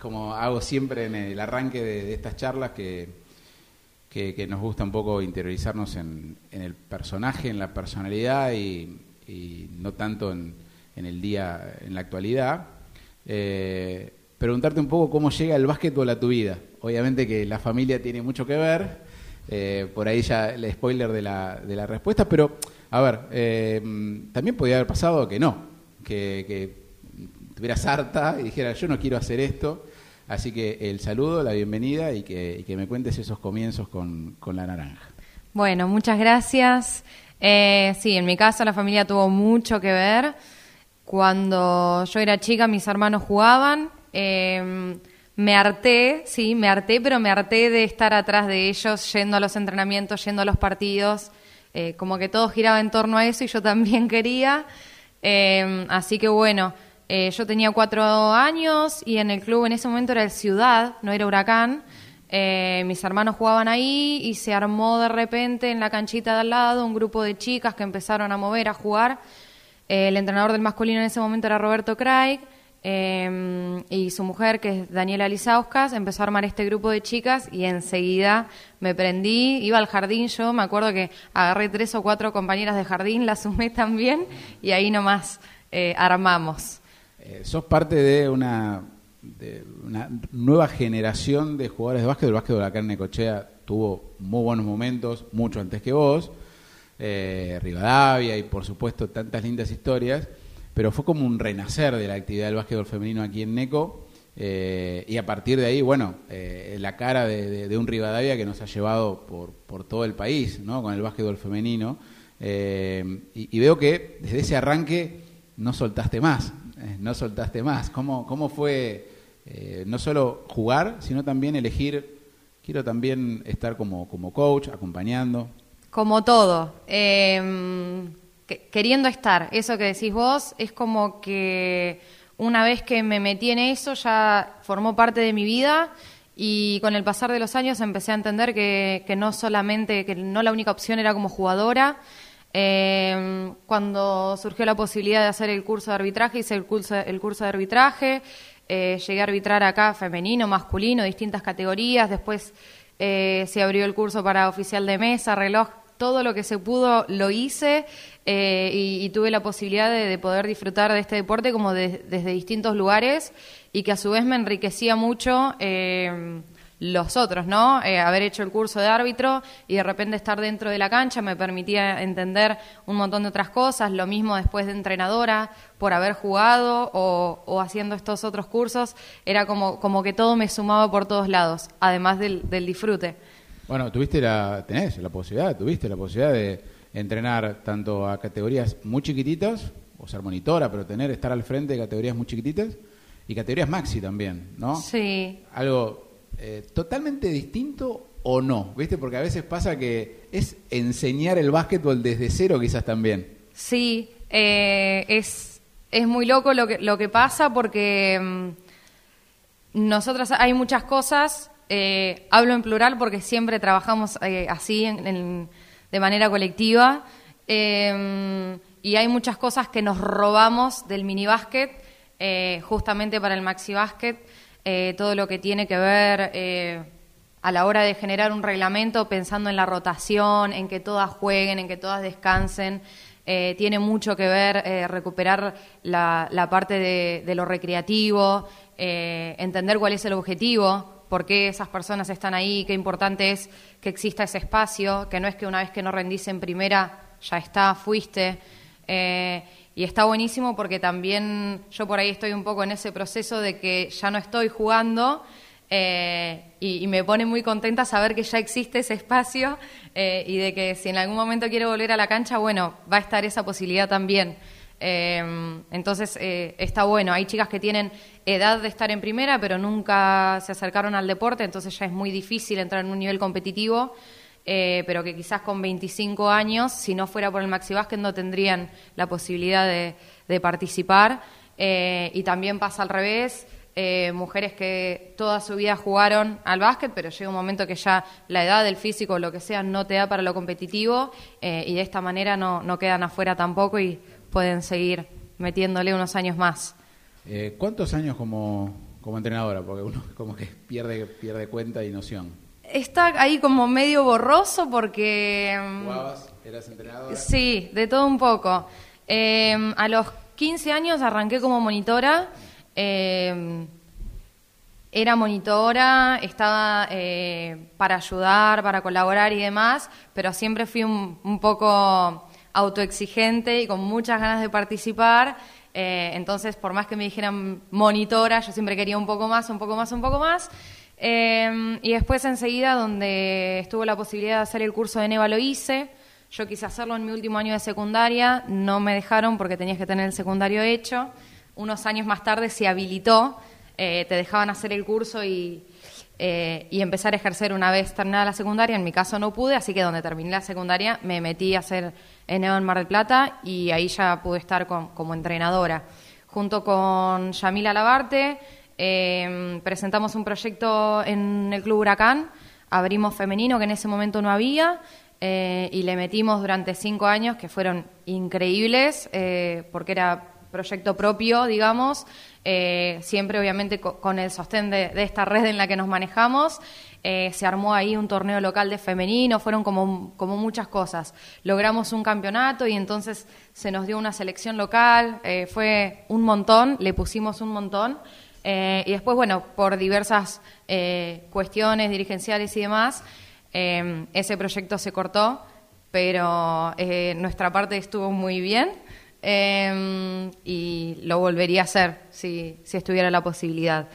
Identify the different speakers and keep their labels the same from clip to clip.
Speaker 1: Como hago siempre en el arranque de, estas charlas, que, que, nos gusta un poco interiorizarnos en, el personaje, en la personalidad y, no tanto en, el día, en la actualidad. Eh, preguntarte un poco cómo llega el básquetbol a tu vida. Obviamente que la familia tiene mucho que ver, eh, por ahí ya el spoiler de la, de la respuesta, pero a ver, eh, también podría haber pasado que no, que, que estuvieras harta y dijera yo no quiero hacer esto. Así que el saludo, la bienvenida y que, me cuentes esos comienzos con, la naranja.
Speaker 2: Bueno, muchas gracias. Eh, sí, en mi caso la familia tuvo mucho que ver. Cuando yo era chica mis hermanos jugaban. Em, me harté, sí, me harté, pero me harté de estar atrás de ellos, yendo a los entrenamientos, yendo a los partidos. Eh, como que todo giraba en torno a eso y yo también quería. Em, así que bueno, eh, yo tenía cuatro años y en el club en ese momento era el Ciudad, no era Huracán. Eh, mis hermanos jugaban ahí y se armó de repente en la canchita de al lado un grupo de chicas que empezaron a mover, a jugar. Eh, el entrenador del masculino en ese momento era Roberto Craig y su mujer, que es Daniela Lizauskas, empezó a armar este grupo de chicas y enseguida me prendí, iba al jardín yo, me acuerdo que agarré tres o cuatro compañeras de jardín, las sumé también y ahí nomás armamos.
Speaker 1: Eh, sos parte de una, una nueva generación de jugadores de básquet. El básquet de la carne Cochea tuvo muy buenos momentos, mucho antes que vos. Eh, Rivadavia y por supuesto tantas lindas historias. Pero fue como un renacer de la actividad del básquetbol femenino aquí en Neco. Eh, y a partir de ahí, bueno, la cara de, un Rivadavia que nos ha llevado por, todo el país, ¿no? Con el básquetbol femenino. y, y, veo que desde ese arranque no soltaste más, eh, no soltaste más. ¿Cómo, cómo fue eh, no solo jugar, sino también elegir, quiero también estar como, como coach, acompañando?
Speaker 2: Como todo. Em, queriendo estar, eso que decís vos, es como que una vez que me metí en eso ya formó parte de mi vida y con el pasar de los años empecé a entender que, que no solamente, que no la única opción era como jugadora, eh, cuando surgió la posibilidad de hacer el curso de arbitraje, hice el curso, el curso de arbitraje, eh, llegué a arbitrar acá femenino, masculino, distintas categorías, después eh, se abrió el curso para oficial de mesa, reloj, todo lo que se pudo lo hice eh, y, tuve la posibilidad de, poder disfrutar de este deporte como desde distintos lugares y que a su vez me enriquecía mucho los otros, ¿no? Eh, haber hecho el curso de árbitro y de repente estar dentro de la cancha me permitía entender un montón de otras cosas, lo mismo después de entrenadora, por haber jugado o, haciendo estos otros cursos, era como, como que todo me sumaba por todos lados, además del, del disfrute.
Speaker 1: Bueno, tuviste la, tenés la posibilidad, tuviste la posibilidad de entrenar tanto a categorías muy chiquititas, o ser monitora, pero tener, estar al frente de categorías muy chiquititas, y categorías maxi también, ¿no?
Speaker 2: Sí.
Speaker 1: Algo eh, totalmente distinto o no, ¿viste? Porque a veces pasa que es enseñar el básquetbol desde cero quizás también.
Speaker 2: Sí, eh, es, es muy loco lo que, lo que pasa porque mm, nosotros hay muchas cosas, eh, hablo en plural porque siempre trabajamos así de manera colectiva y hay muchas cosas que nos robamos del mini básquet justamente para el maxi básquet eh, todo lo que tiene que ver eh, a la hora de generar un reglamento pensando en la rotación, en que todas jueguen, en que todas descansen. Eh, tiene mucho que ver recuperar la, parte de, lo recreativo, entender cuál es el objetivo, por qué esas personas están ahí, qué importante es que exista ese espacio, que no es que una vez que no rendís en primera ya está, fuiste y está buenísimo porque también yo por ahí estoy un poco en ese proceso de que ya no estoy jugando eh, y, me pone muy contenta saber que ya existe ese espacio eh, y de que si en algún momento quiero volver a la cancha, bueno, va a estar esa posibilidad también. Eh, entonces está bueno, hay chicas que tienen edad de estar en primera pero nunca se acercaron al deporte, entonces ya es muy difícil entrar en un nivel competitivo. Eh, pero que quizás con 25 años, si no fuera por el Maxi Básquet, no tendrían la posibilidad de, participar. Eh, y también pasa al revés, eh, mujeres que toda su vida jugaron al básquet, pero llega un momento que ya la edad, el físico, lo que sea, no te da para lo competitivo y de esta manera no, no quedan afuera tampoco y pueden seguir metiéndole unos años más.
Speaker 1: ¿Cuántos años como, como entrenadora? Porque uno como que pierde, pierde cuenta y noción.
Speaker 2: Está ahí como medio borroso porque...
Speaker 1: mm, ¿Jugabas? ¿Eras entrenadora?
Speaker 2: Sí, de todo un poco. Eh, a los 15 años arranqué como monitora. Eh, era monitora, estaba eh, para ayudar, para colaborar y demás, pero siempre fui un, un poco autoexigente y con muchas ganas de participar. Eh, entonces, por más que me dijeran monitora, yo siempre quería un poco más, un poco más, un poco más. Eh, y después enseguida, donde estuvo la posibilidad de hacer el curso de Neva, lo hice. Yo quise hacerlo en mi último año de secundaria, no me dejaron porque tenías que tener el secundario hecho. Unos años más tarde se habilitó, eh, te dejaban hacer el curso y, eh, y empezar a ejercer una vez terminada la secundaria. En mi caso no pude, así que donde terminé la secundaria me metí a hacer Neva en Mar del Plata y ahí ya pude estar como entrenadora. Junto con Yamila Labarte eh, presentamos un proyecto en el Club Huracán, abrimos femenino que en ese momento no había eh, y le metimos durante cinco años que fueron increíbles eh, porque era proyecto propio, digamos, eh, siempre obviamente co- con el sostén de, de esta red en la que nos manejamos. Se armó ahí un torneo local de femenino, fueron como, como muchas cosas. Logramos un campeonato y entonces se nos dio una selección local, fue un montón, le pusimos un montón. Eh, y después, bueno, por diversas eh, cuestiones dirigenciales y demás, eh, ese proyecto se cortó, pero nuestra parte estuvo muy bien y lo volvería a hacer si, si estuviera la posibilidad.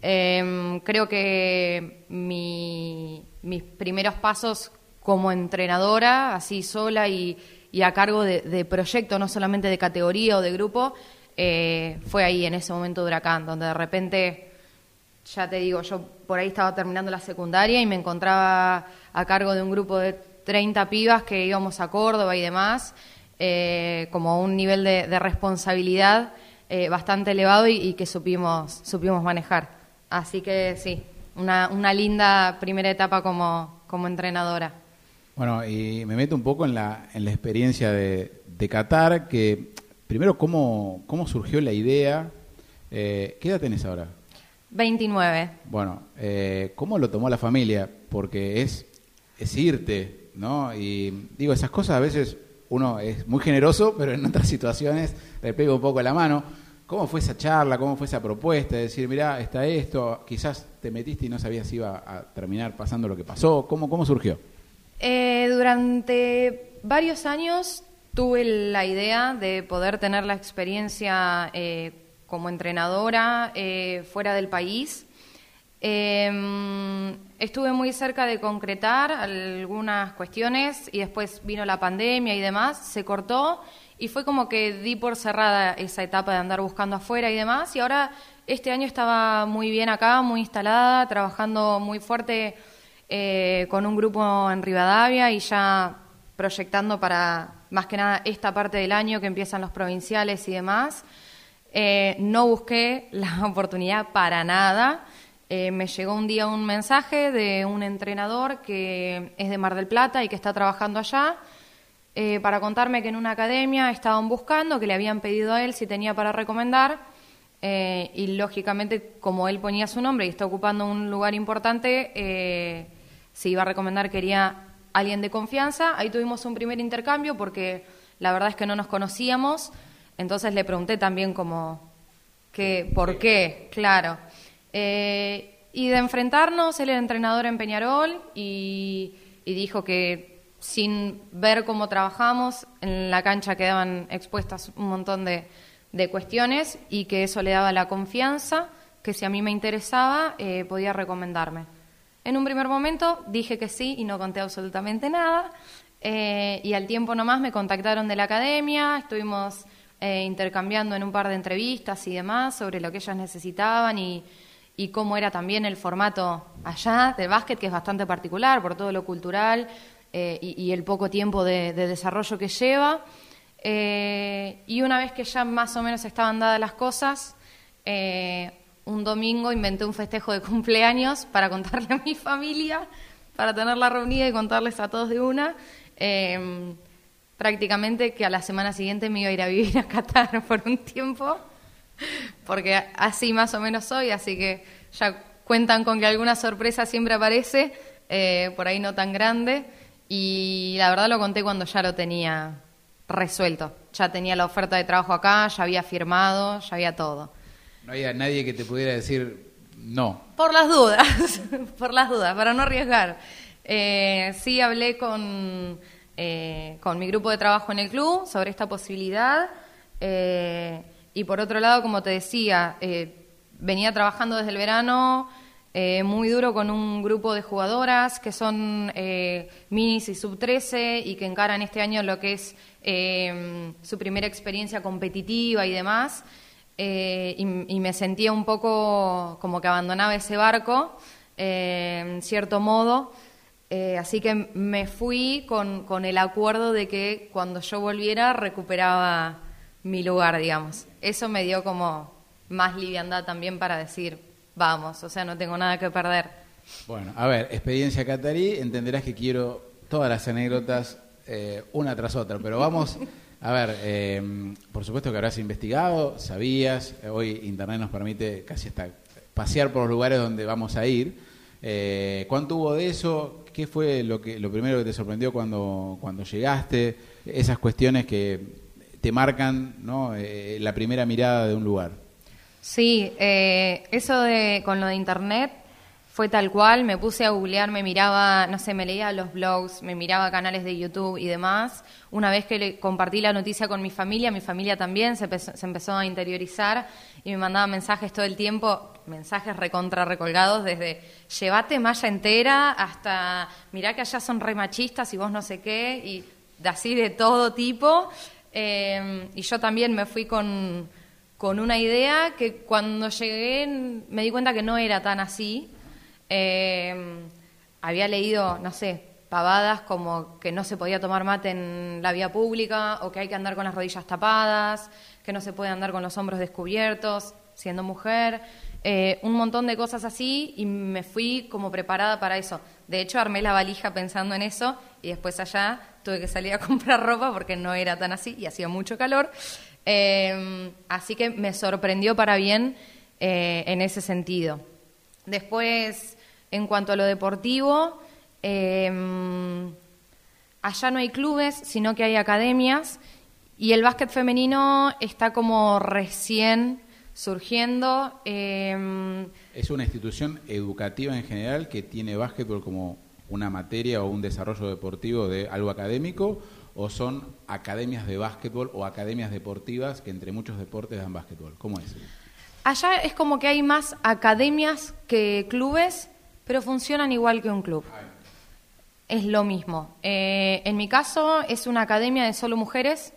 Speaker 2: Creo que mi- mis primeros pasos como entrenadora, así sola y, y a cargo de, de proyecto, no solamente de categoría o de grupo, eh, fue ahí en ese momento huracán, donde de repente, ya te digo, yo por ahí estaba terminando la secundaria y me encontraba a cargo de un grupo de 30 pibas que íbamos a Córdoba y demás, eh, como un nivel de, responsabilidad eh, bastante elevado y, que supimos, supimos manejar. Así que sí, una, una linda primera etapa como, como entrenadora.
Speaker 1: Bueno, y me meto un poco en la, en la experiencia de Qatar, que primero, ¿cómo, cómo surgió la idea? Eh, ¿Qué edad tenés ahora?
Speaker 2: 29.
Speaker 1: Bueno, eh, ¿cómo lo tomó la familia? Porque es, es irte, ¿no? Y digo, esas cosas a veces uno es muy generoso, pero en otras situaciones le pega un poco la mano. ¿Cómo fue esa charla? ¿Cómo fue esa propuesta? De decir, mirá, está esto, quizás te metiste y no sabías si iba a terminar pasando lo que pasó. ¿Cómo, cómo surgió?
Speaker 2: Eh, durante varios años tuve la idea de poder tener la experiencia eh, como entrenadora eh, fuera del país. Eh, estuve muy cerca de concretar algunas cuestiones y después vino la pandemia y demás, se cortó y fue como que di por cerrada esa etapa de andar buscando afuera y demás y ahora este año estaba muy bien acá, muy instalada, trabajando muy fuerte eh, con un grupo en Rivadavia y ya proyectando para más que nada esta parte del año que empiezan los provinciales y demás. Eh, no busqué la oportunidad para nada. Eh, me llegó un día un mensaje de un entrenador que es de Mar del Plata y que está trabajando allá eh, para contarme que en una academia estaban buscando, que le habían pedido a él si tenía para recomendar. y lógicamente, como él ponía su nombre y está ocupando un lugar importante, si iba a recomendar quería alguien de confianza. Ahí tuvimos un primer intercambio porque la verdad es que no nos conocíamos. Entonces le pregunté también como, que, ¿por qué? Claro. Eh, y de enfrentarnos, él era entrenador en Peñarol y, y dijo que sin ver cómo trabajamos, en la cancha quedaban expuestas un montón de, de cuestiones y que eso le daba la confianza, que si a mí me interesaba, eh, podía recomendarme. En un primer momento dije que sí y no conté absolutamente nada. eh, y al tiempo nomás me contactaron de la academia, estuvimos eh, intercambiando en un par de entrevistas y demás sobre lo que ellas necesitaban y, cómo era también el formato allá del básquet, que es bastante particular por todo lo cultural eh, y, el poco tiempo de, de desarrollo que lleva. Y una vez que ya más o menos estaban dadas las cosas, un domingo inventé un festejo de cumpleaños para contarle a mi familia, para tenerla reunida y contarles a todos de una. Eh, prácticamente que a la semana siguiente me iba a ir a vivir a Qatar por un tiempo. porque así más o menos soy, así que ya cuentan con que alguna sorpresa siempre aparece, eh, por ahí no tan grande, y la verdad lo conté cuando ya lo tenía resuelto, ya tenía la oferta de trabajo acá, ya había firmado, ya había todo.
Speaker 1: No había nadie que te pudiera decir no.
Speaker 2: Por las dudas, por las dudas, para no arriesgar. Eh, sí hablé con, eh, con mi grupo de trabajo en el club sobre esta posibilidad. Eh, y por otro lado, como te decía, venía trabajando desde el verano muy duro con un grupo de jugadoras que son minis y sub 13 y que encaran este año lo que es su primera experiencia competitiva y demás. Y, y, me sentía un poco como que abandonaba ese barco, en cierto modo. Eh, así que me fui con, con, el acuerdo de que cuando yo volviera recuperaba mi lugar, digamos. Eso me dio como más liviandad también para decir, vamos, o sea, no tengo nada que perder.
Speaker 1: Bueno, a ver, experiencia catarí, entenderás que quiero todas las anécdotas eh, una tras otra, pero vamos, a ver, eh, por supuesto que habrás investigado, sabías, hoy Internet nos permite casi hasta pasear por los lugares donde vamos a ir. ¿Cuánto hubo de eso? ¿Qué fue lo, que, lo primero que te sorprendió cuando, cuando llegaste? Esas cuestiones que te marcan ¿no? Eh, la primera mirada de un lugar.
Speaker 2: Sí, eh, eso de con lo de internet fue tal cual, me puse a googlear, me miraba, no sé, me leía los blogs, me miraba canales de YouTube y demás. Una vez que le compartí la noticia con mi familia, mi familia también se empezó, a interiorizar y me mandaba mensajes todo el tiempo, mensajes recontra recolgados, desde llévate malla entera hasta mirá que allá son re machistas y vos no sé qué, y así de todo tipo. Eh, y yo también me fui con, con una idea que cuando llegué me di cuenta que no era tan así eh, había leído, no sé, pavadas como que no se podía tomar mate en la vía pública o que hay que andar con las rodillas tapadas, que no se puede andar con los hombros descubiertos siendo mujer, eh, un montón de cosas así y me fui como preparada para eso. De hecho, armé la valija pensando en eso y después allá tuve que salir a comprar ropa porque no era tan así y hacía mucho calor. Eh, así que me sorprendió para bien eh, en ese sentido. Después en cuanto a lo deportivo, em, allá no hay clubes, sino que hay academias y el básquet femenino está como recién surgiendo.
Speaker 1: Em, ¿Es una institución educativa en general que tiene básquetbol como una materia o un desarrollo deportivo de algo académico? ¿O son academias de básquetbol o academias deportivas que entre muchos deportes dan básquetbol? ¿Cómo es?
Speaker 2: Allá es como que hay más academias que clubes pero funcionan igual que un club. Es lo mismo. Eh, en mi caso es una academia de solo mujeres,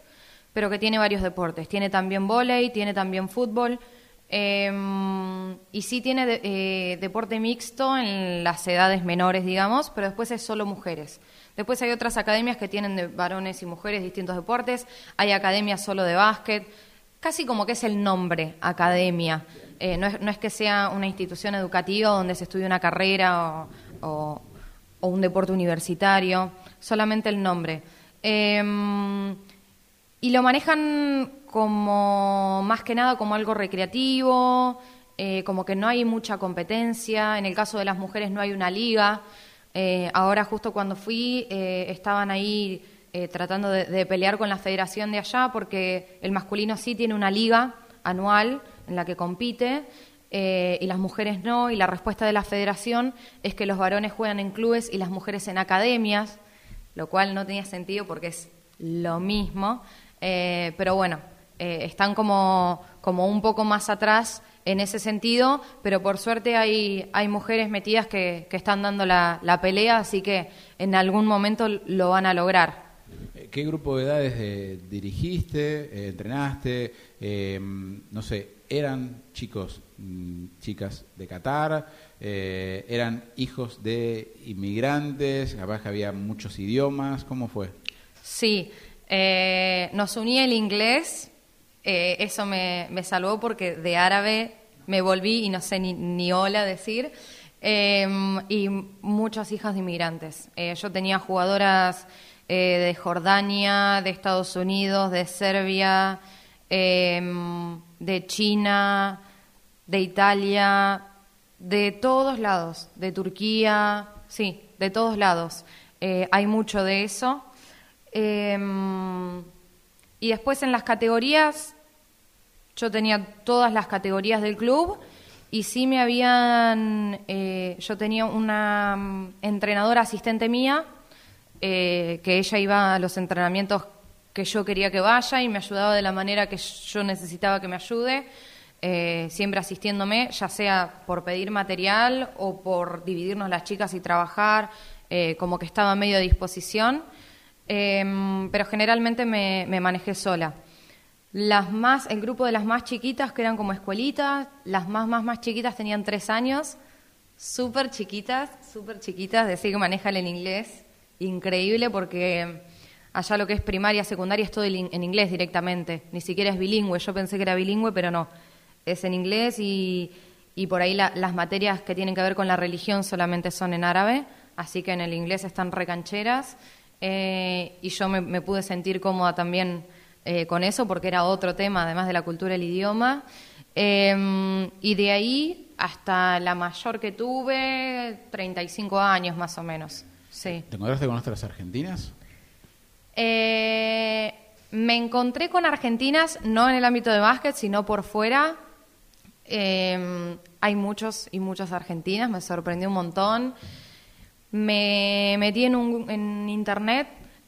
Speaker 2: pero que tiene varios deportes. Tiene también vóley, tiene también fútbol. Em, y sí tiene eh, deporte mixto en las edades menores, digamos, pero después es solo mujeres. Después hay otras academias que tienen de varones y mujeres distintos deportes. Hay academias solo de básquet. Casi como que es el nombre, academia. Eh, no, es, que sea una institución educativa donde se estudie una carrera o, un deporte universitario, solamente el nombre. Em, y lo manejan como más que nada como algo recreativo, eh, como que no hay mucha competencia. En el caso de las mujeres no hay una liga. Eh, ahora justo cuando fui estaban ahí tratando de pelear con la federación de allá porque el masculino sí tiene una liga anual en la que compite eh, y las mujeres no, y la respuesta de la federación es que los varones juegan en clubes y las mujeres en academias, lo cual no tenía sentido porque es lo mismo, eh, pero bueno, eh, están como, como un poco más atrás en ese sentido, pero por suerte hay, hay mujeres metidas que, que están dando la, la pelea, así que en algún momento lo van a lograr.
Speaker 1: ¿Qué grupo de edades dirigiste, entrenaste? no sé, eran chicos, mm, chicas de Qatar, eh, eran hijos de inmigrantes, capaz había muchos idiomas, ¿cómo fue?
Speaker 2: Sí, eh, nos unía el inglés, eh, eso me, salvó porque de árabe me volví y no sé ni, ni hola decir, y muchas hijas de inmigrantes. yo tenía jugadoras de Jordania, de Estados Unidos, de Serbia, em, de China, de Italia, de todos lados, de Turquía, sí, de todos lados. Eh, hay mucho de eso. Em, y después en las categorías, yo tenía todas las categorías del club y sí me habían, eh, yo tenía una mm, entrenadora asistente mía, eh, que ella iba a los entrenamientos que yo quería que vaya y me ayudaba de la manera que yo necesitaba que me ayude, eh, siempre asistiéndome, ya sea por pedir material o por dividirnos las chicas y trabajar, como que estaba a medio disposición, em, pero generalmente me manejé sola. Las más, el grupo de las más chiquitas, que eran como escuelitas, las más, más, más chiquitas tenían tres años, súper chiquitas, súper chiquitas, decir que manejan el inglés, increíble porque allá lo que es primaria, secundaria es todo en inglés directamente, ni siquiera es bilingüe, yo pensé que era bilingüe, pero no, es en inglés y, y por ahí las materias que tienen que ver con la religión solamente son en árabe, así que en el inglés están recancheras eh, y yo me, me pude sentir cómoda también eh, con eso porque era otro tema, además de la cultura, el idioma. Em, y de ahí hasta la mayor que tuve, 35 años más o menos. Sí.
Speaker 1: ¿Te encontraste con otras argentinas?
Speaker 2: Eh, me encontré con argentinas, no en el ámbito de básquet, sino por fuera. Em, hay muchos y muchas argentinas, me sorprendió un montón. Me metí en, un, en internet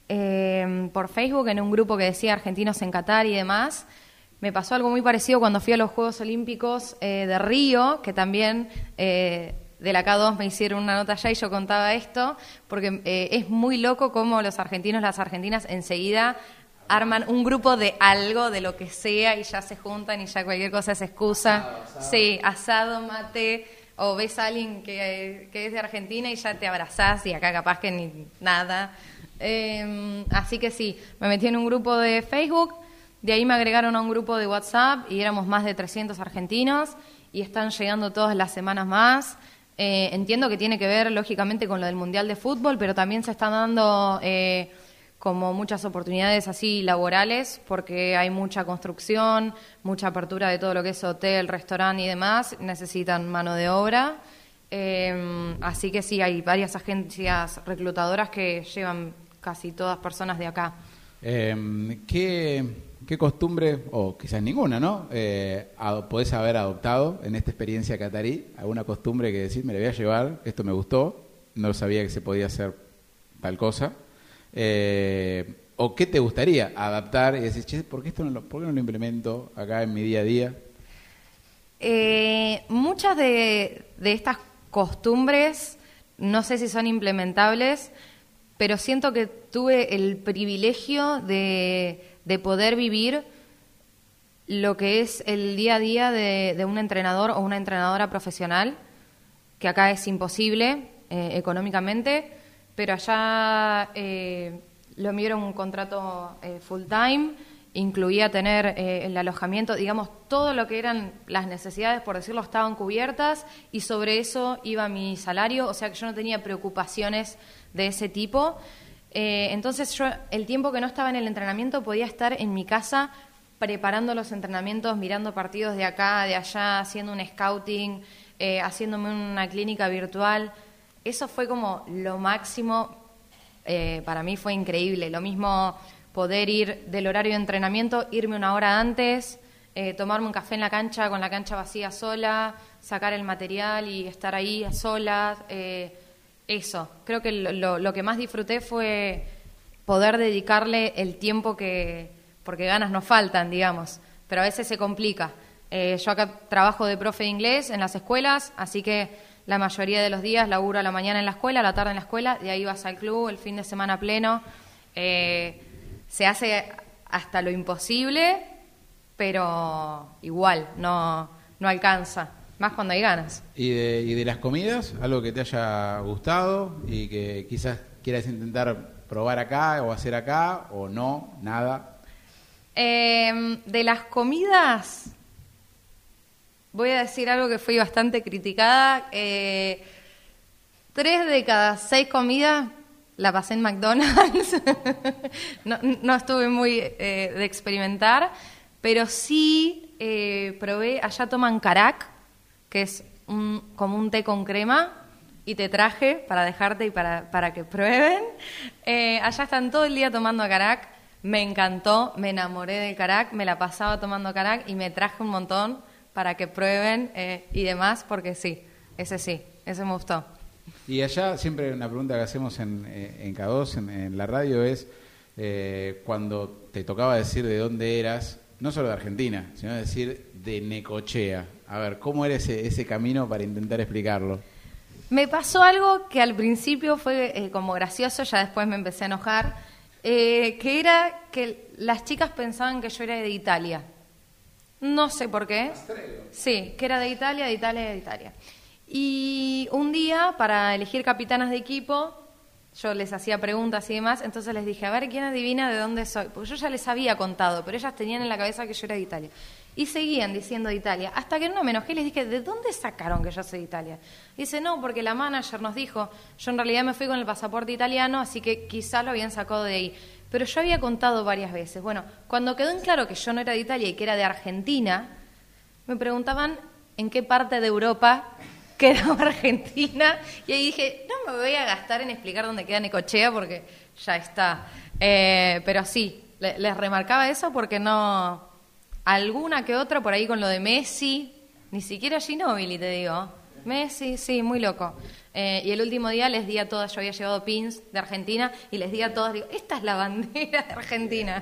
Speaker 2: Em, por Facebook en un grupo que decía argentinos en Qatar y demás. Me pasó algo muy parecido cuando fui a los Juegos Olímpicos eh, de Río, que también eh, de la K2 me hicieron una nota allá y yo contaba esto, porque eh, es muy loco cómo los argentinos, las argentinas enseguida arman un grupo de algo, de lo que sea, y ya se juntan y ya cualquier cosa es excusa. Sí, asado, mate, o ves a alguien que, que es de Argentina y ya te abrazás y acá capaz que ni nada. Eh, así que sí, me metí en un grupo de Facebook, de ahí me agregaron a un grupo de WhatsApp y éramos más de 300 argentinos y están llegando todas las semanas más. Eh, entiendo que tiene que ver lógicamente con lo del Mundial de Fútbol, pero también se están dando eh, como muchas oportunidades así laborales porque hay mucha construcción, mucha apertura de todo lo que es hotel, restaurante y demás, necesitan mano de obra. Eh, así que sí, hay varias agencias reclutadoras que llevan casi todas personas de acá.
Speaker 1: Em, ¿qué, costumbre, o quizás ninguna, ¿no? Eh, podés haber adoptado en esta experiencia catarí? ¿Alguna costumbre que decís, me la voy a llevar, esto me gustó, no sabía que se podía hacer tal cosa? Eh, ¿O qué te gustaría adaptar y decir, che, ¿por qué, esto no lo, ¿por no lo implemento acá en mi día a día?
Speaker 2: Eh, muchas de, de estas costumbres, no sé si son implementables, pero siento que tuve el privilegio de, poder vivir lo que es el día a día de, un entrenador o una entrenadora profesional, que acá es imposible eh, económicamente, pero allá eh, lo era un contrato eh, full time, incluía tener el alojamiento, digamos, todo lo que eran las necesidades, por decirlo, estaban cubiertas y sobre eso iba mi salario, o sea que yo no tenía preocupaciones de ese tipo. Eh, entonces yo el tiempo que no estaba en el entrenamiento podía estar en mi casa preparando los entrenamientos, mirando partidos de acá, de allá, haciendo un scouting, eh, haciéndome una clínica virtual. Eso fue como lo máximo, eh, para mí fue increíble. Lo mismo poder ir del horario de entrenamiento, irme una hora antes, tomarme un café en la cancha con la cancha vacía sola, sacar el material y estar ahí a solas eso, creo que lo, que más disfruté fue poder dedicarle el tiempo que, porque ganas no faltan, digamos, pero a veces se complica. Eh, yo acá trabajo de profe de inglés en las escuelas, así que la mayoría de los días laburo a la mañana en la escuela, a la tarde en la escuela, de ahí vas al club, el fin de semana pleno. Eh, se hace hasta lo imposible, pero igual, no, no alcanza. Más cuando hay ganas.
Speaker 1: ¿Y de, ¿Y de las comidas? ¿Algo que te haya gustado y que quizás quieras intentar probar acá o hacer acá o no, nada?
Speaker 2: Em, de las comidas, voy a decir algo que fui bastante criticada. Eh, tres de cada seis comidas la pasé en McDonald's. no, estuve muy eh, de experimentar, pero sí eh, probé, allá toman carac, que es un, como un té con crema, y te traje para dejarte y para, para que prueben. Eh, allá están todo el día tomando carac, me encantó, me enamoré del carac, me la pasaba tomando carac y me traje un montón para que prueben eh, y demás, porque sí, ese sí, ese me gustó.
Speaker 1: Y allá siempre una pregunta que hacemos en, eh, en K2, en, la radio, es cuando te tocaba decir de dónde eras, no solo de Argentina, sino decir de Necochea. A ver, ¿cómo era ese, ese camino para intentar explicarlo?
Speaker 2: Me pasó algo que al principio fue eh, como gracioso, ya después me empecé a enojar, eh, que era que las chicas pensaban que yo era de Italia. No sé por qué. Sí, que era de Italia, de Italia, de Italia. Y un día, para elegir capitanas de equipo, yo les hacía preguntas y demás, entonces les dije, a ver, ¿quién adivina de dónde soy? Porque yo ya les había contado, pero ellas tenían en la cabeza que yo era de Italia. Y seguían diciendo de Italia, hasta que no me enojé y les dije, ¿de dónde sacaron que yo soy de Italia? dice, no, porque la manager nos dijo, yo en realidad me fui con el pasaporte italiano, así que quizá lo habían sacado de ahí. Pero yo había contado varias veces. Bueno, cuando quedó en claro que yo no era de Italia y que era de Argentina, me preguntaban en qué parte de Europa quedaba Argentina. Y ahí dije, no me voy a gastar en explicar dónde queda Necochea porque ya está. Eh, pero sí, le- les remarcaba eso porque no. Alguna que otra por ahí con lo de Messi, ni siquiera Ginóbili, te digo. Messi, sí, muy loco. Eh, y el último día les di a todas, yo había llevado pins de Argentina y les di a todas, digo, esta es la bandera de Argentina.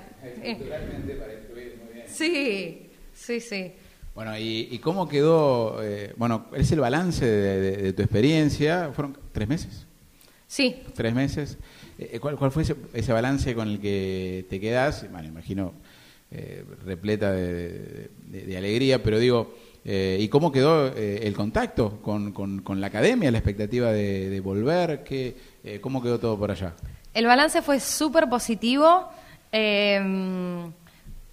Speaker 2: Sí, sí, sí.
Speaker 1: Bueno, ¿y, y cómo quedó? eh, bueno, es el balance de, de- de tu experiencia. ¿Fueron tres meses?
Speaker 2: Sí,
Speaker 1: ¿Tres meses? Eh, ¿cuál, cuál fue ese, ese balance con el que te quedas? Bueno, imagino eh, repleta de, alegría, pero digo, eh, ¿y cómo quedó eh, el contacto con, con- la academia, la expectativa de, volver? ¿Qué, eh, ¿Cómo quedó todo por allá?
Speaker 2: El balance fue súper positivo. Eh,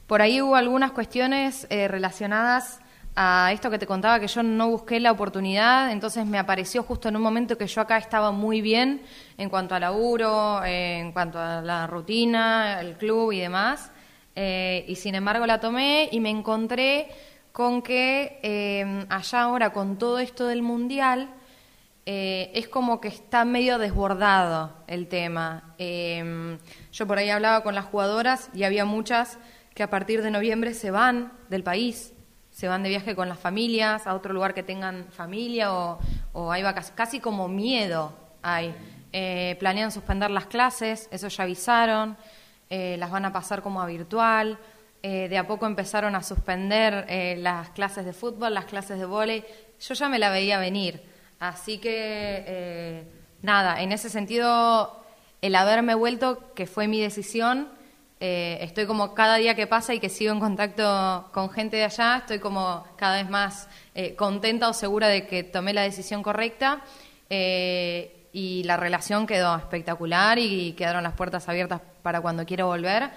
Speaker 2: por ahí hubo algunas cuestiones relacionadas a esto que te contaba, que yo no busqué la oportunidad, entonces me apareció justo en un momento que yo acá estaba muy bien en cuanto a laburo, en cuanto a la rutina, el club y demás. Eh, y sin embargo la tomé y me encontré con que eh, allá ahora con todo esto del mundial, eh, es como que está medio desbordado el tema. Eh, yo por ahí hablaba con las jugadoras y había muchas que a partir de noviembre se van del país, se van de viaje con las familias a otro lugar que tengan familia o, o hay vacas, casi como miedo hay. Planean suspender las clases, eso ya avisaron, eh, las van a pasar como a virtual. Eh, de a poco empezaron a suspender eh, las clases de fútbol, las clases de vóley. Yo ya me la veía venir. Así que, nada, en ese sentido, el haberme vuelto, que fue mi decisión, estoy como cada día que pasa y que sigo en contacto con gente de allá, estoy como cada vez más contenta o segura de que tomé la decisión correcta. Y la relación quedó espectacular y quedaron las puertas abiertas para cuando quiero volver.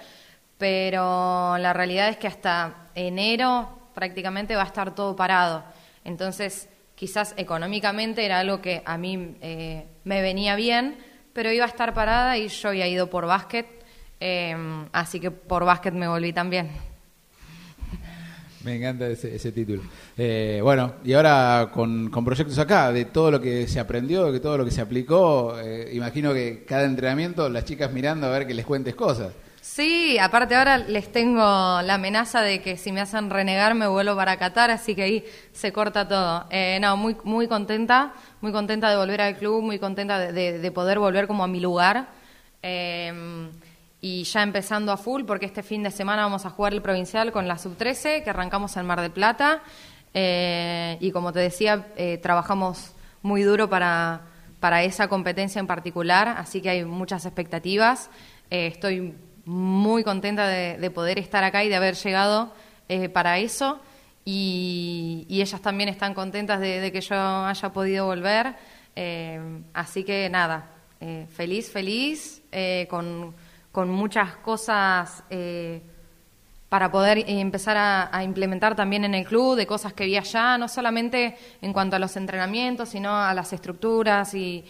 Speaker 2: Pero la realidad es que hasta enero prácticamente va a estar todo parado. Entonces, quizás económicamente era algo que a mí eh, me venía bien, pero iba a estar parada y yo había ido por básquet, eh, así que por básquet me volví también.
Speaker 1: Me encanta ese, ese título. Eh, bueno, y ahora con, proyectos acá, de todo lo que se aprendió, de todo lo que se aplicó, eh, imagino que cada entrenamiento las chicas mirando a ver que les cuentes cosas.
Speaker 2: Sí, aparte ahora les tengo la amenaza de que si me hacen renegar me vuelvo para Qatar, así que ahí se corta todo. Eh, no, muy, muy contenta, muy contenta de volver al club, muy contenta de poder volver como a mi lugar. Eh, y ya empezando a full, porque este fin de semana vamos a jugar el provincial con la sub-13, que arrancamos en Mar del Plata. Eh, y como te decía, eh, trabajamos muy duro para, para esa competencia en particular, así que hay muchas expectativas. Eh, estoy muy contenta de, de poder estar acá y de haber llegado para eso. Y, ellas también están contentas de, de que yo haya podido volver. Así que nada, feliz, feliz, con, con muchas cosas eh, para poder empezar a, implementar también en el club, de cosas que vi allá, no solamente en cuanto a los entrenamientos, sino a las estructuras y,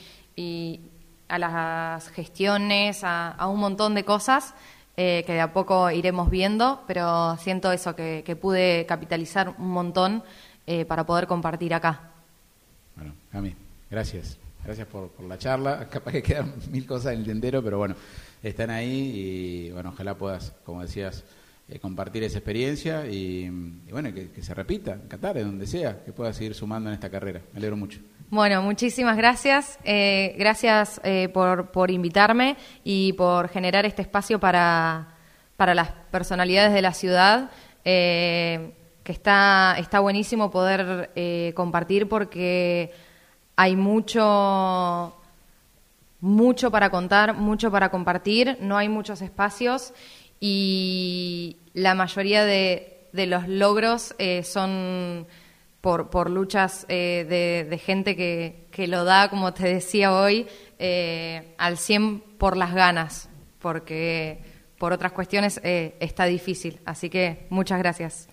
Speaker 2: a las gestiones, a, un montón de cosas. eh, que de a poco iremos viendo, pero siento eso, que, pude capitalizar un montón eh, para poder compartir acá.
Speaker 1: Bueno, Cami, gracias. Gracias por, la charla. Capaz que quedan mil cosas en el tintero, pero bueno, están ahí y bueno, ojalá puedas, como decías, eh, compartir esa experiencia y, bueno, que, se repita en Qatar, en donde sea, que puedas seguir sumando en esta carrera. Me alegro mucho.
Speaker 2: Bueno, muchísimas gracias. Eh, gracias eh, por, por, invitarme y por generar este espacio para, para las personalidades de la ciudad, que está, está buenísimo poder compartir porque hay mucho, mucho para contar, mucho para compartir, no hay muchos espacios y la mayoría de, los logros son por, por luchas eh, de, gente que, que, lo da, como te decía hoy, eh, al 100 por las ganas, porque por otras cuestiones eh, está difícil. Así que muchas gracias.